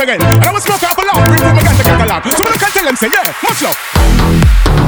again. And I was smoking up a lot, people began to get along. So when I can tell them, say, yeah, much love.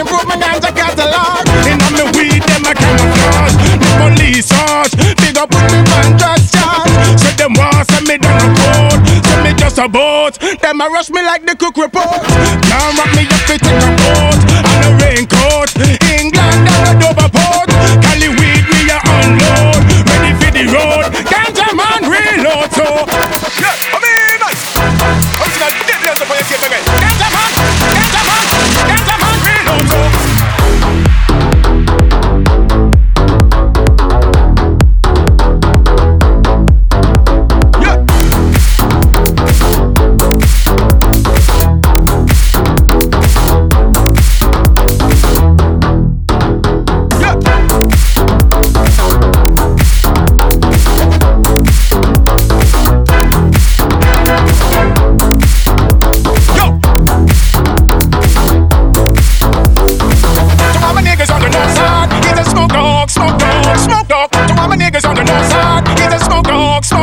improve my ganja catalog. In on me weed, them a camouflage. The police hush, they go put me on drugs charge. So them want send me down the road, send me just a boat. Them a rush me like the cook report. Can't wrap me up, they take a is on the dark side. It's a smoke smoke